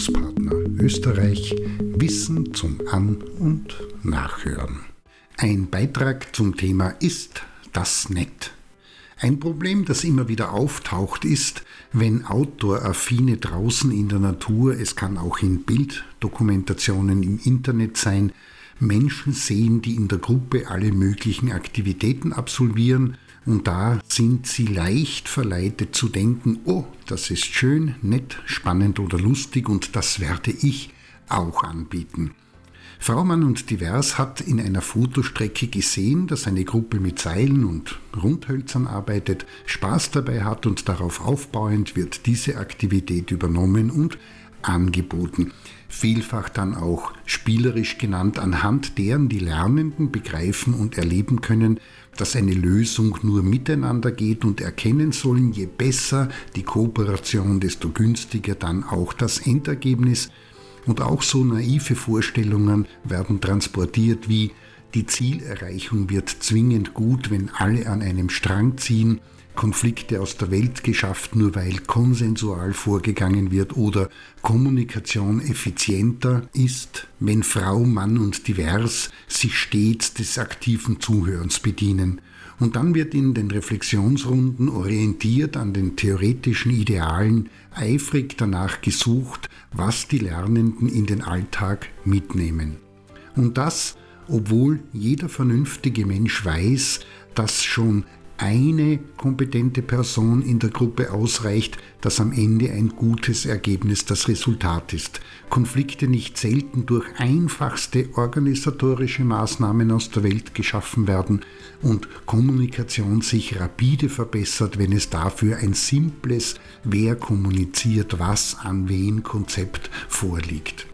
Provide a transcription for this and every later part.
Bildungspartner Österreich Wissen zum An- und Nachhören. Ein Beitrag zum Thema ist das nett? Ein Problem, das immer wieder auftaucht, ist, wenn Outdoor-Affine draußen in der Natur, es kann auch in Bilddokumentationen im Internet sein, Menschen sehen, die in der Gruppe alle möglichen Aktivitäten absolvieren und da sind sie leicht verleitet zu denken, oh, das ist schön, nett, spannend oder lustig und das werde ich auch anbieten. Fraumann und Divers hat in einer Fotostrecke gesehen, dass eine Gruppe mit Seilen und Rundhölzern arbeitet, Spaß dabei hat und darauf aufbauend wird diese Aktivität übernommen und angeboten. Vielfach dann auch spielerisch genannt, anhand deren die Lernenden begreifen und erleben können, dass eine Lösung nur miteinander geht und erkennen sollen, je besser die Kooperation, desto günstiger dann auch das Endergebnis. Und auch so naive Vorstellungen werden transportiert wie die Zielerreichung wird zwingend gut, wenn alle an einem Strang ziehen, Konflikte aus der Welt geschafft, nur weil konsensual vorgegangen wird oder Kommunikation effizienter ist, wenn Frau, Mann und divers sich stets des aktiven Zuhörens bedienen. Und dann wird in den Reflexionsrunden orientiert an den theoretischen Idealen eifrig danach gesucht, was die Lernenden in den Alltag mitnehmen. Und das, obwohl jeder vernünftige Mensch weiß, dass schon eine kompetente Person in der Gruppe ausreicht, dass am Ende ein gutes Ergebnis das Resultat ist. Konflikte nicht selten durch einfachste organisatorische Maßnahmen aus der Welt geschaffen werden und Kommunikation sich rapide verbessert, wenn es dafür ein simples Wer kommuniziert was an wen Konzept vorliegt.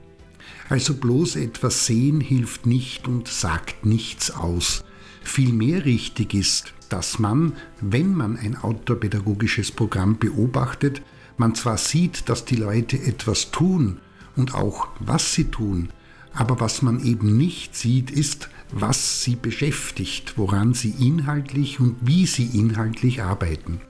Also bloß etwas sehen hilft nicht und sagt nichts aus. Vielmehr richtig ist, dass man, wenn man ein outdoor-pädagogisches Programm beobachtet, man zwar sieht, dass die Leute etwas tun und auch was sie tun, aber was man eben nicht sieht, ist, was sie beschäftigt, woran sie inhaltlich und wie sie inhaltlich arbeiten.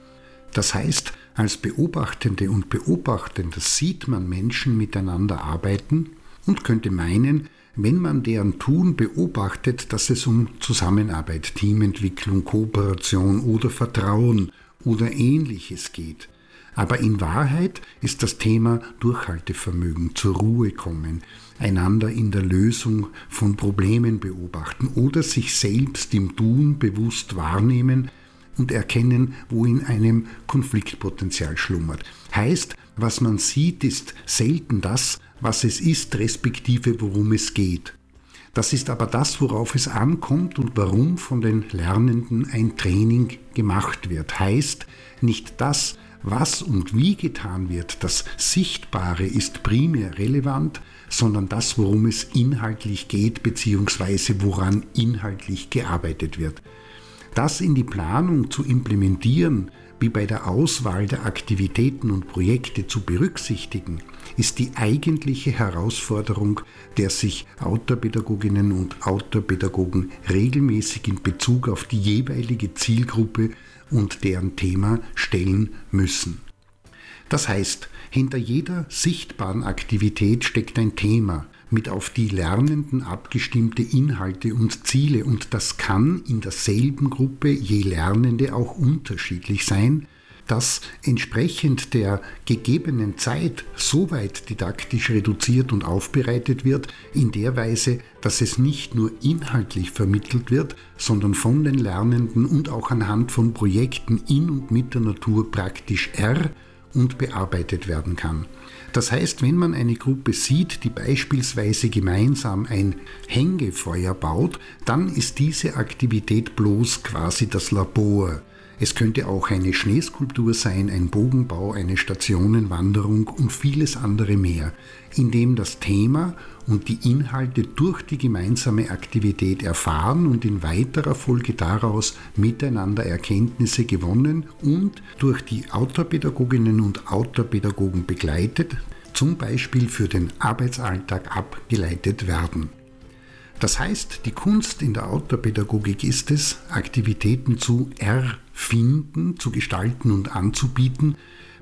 Das heißt, als Beobachtende und Beobachtender sieht man Menschen miteinander arbeiten und könnte meinen, wenn man deren Tun beobachtet, dass es um Zusammenarbeit, Teamentwicklung, Kooperation oder Vertrauen oder ähnliches geht. Aber in Wahrheit ist das Thema Durchhaltevermögen, zur Ruhe kommen, einander in der Lösung von Problemen beobachten oder sich selbst im Tun bewusst wahrnehmen und erkennen, wo in einem Konfliktpotenzial schlummert. Heißt, was man sieht, ist selten das, was es ist, respektive worum es geht. Das ist aber das, worauf es ankommt und warum von den Lernenden ein Training gemacht wird. Heißt, nicht das, was und wie getan wird, das Sichtbare ist primär relevant, sondern das, worum es inhaltlich geht, beziehungsweise woran inhaltlich gearbeitet wird. Das in die Planung zu implementieren, wie bei der Auswahl der Aktivitäten und Projekte zu berücksichtigen, ist die eigentliche Herausforderung, der sich Outdoor-Pädagoginnen und Outdoor-Pädagogen regelmäßig in Bezug auf die jeweilige Zielgruppe und deren Thema stellen müssen. Das heißt, hinter jeder sichtbaren Aktivität steckt ein Thema, mit auf die Lernenden abgestimmte Inhalte und Ziele und das kann in derselben Gruppe je Lernende auch unterschiedlich sein, dass entsprechend der gegebenen Zeit so weit didaktisch reduziert und aufbereitet wird, in der Weise, dass es nicht nur inhaltlich vermittelt wird, sondern von den Lernenden und auch anhand von Projekten in und mit der Natur praktisch er und bearbeitet werden kann. Das heißt, wenn man eine Gruppe sieht, die beispielsweise gemeinsam ein Hängefeuer baut, dann ist diese Aktivität bloß quasi das Labor. Es könnte auch eine Schneeskulptur sein, ein Bogenbau, eine Stationenwanderung und vieles andere mehr, in dem das Thema und die Inhalte durch die gemeinsame Aktivität erfahren und in weiterer Folge daraus miteinander Erkenntnisse gewonnen und durch die Autopädagoginnen und Autopädagogen begleitet, zum Beispiel für den Arbeitsalltag abgeleitet werden. Das heißt, die Kunst in der Autopädagogik ist es, Aktivitäten zu erfinden, zu gestalten und anzubieten,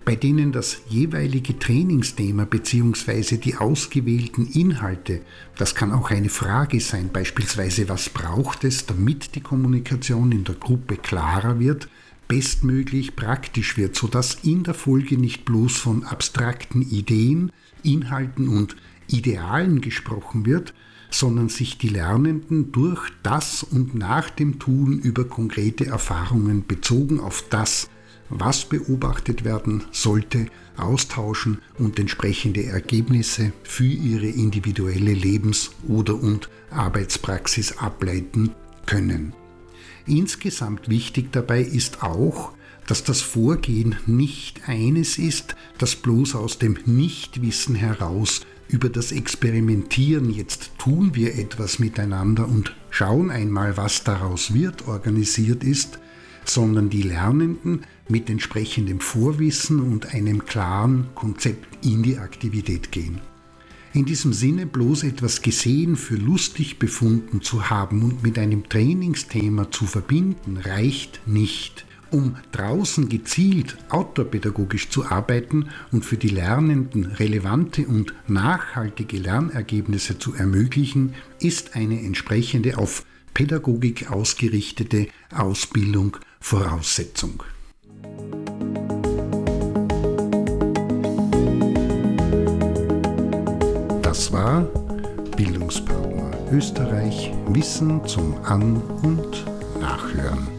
bei denen das jeweilige Trainingsthema bzw. die ausgewählten Inhalte, das kann auch eine Frage sein, beispielsweise was braucht es, damit die Kommunikation in der Gruppe klarer wird, bestmöglich praktisch wird, sodass in der Folge nicht bloß von abstrakten Ideen, Inhalten und Idealen gesprochen wird, sondern sich die Lernenden durch das und nach dem Tun über konkrete Erfahrungen bezogen auf das, was beobachtet werden sollte, austauschen und entsprechende Ergebnisse für ihre individuelle Lebens- oder und Arbeitspraxis ableiten können. Insgesamt wichtig dabei ist auch, dass das Vorgehen nicht eines ist, das bloß aus dem Nichtwissen heraus über das Experimentieren, jetzt tun wir etwas miteinander und schauen einmal, was daraus wird, organisiert ist, sondern die Lernenden mit entsprechendem Vorwissen und einem klaren Konzept in die Aktivität gehen. In diesem Sinne bloß etwas gesehen für lustig befunden zu haben und mit einem Trainingsthema zu verbinden, reicht nicht. Um draußen gezielt outdoorpädagogisch zu arbeiten und für die Lernenden relevante und nachhaltige Lernergebnisse zu ermöglichen, ist eine entsprechende auf Pädagogik ausgerichtete Ausbildung Voraussetzung. Das war Bildungspartner Österreich Wissen zum An- und Nachhören.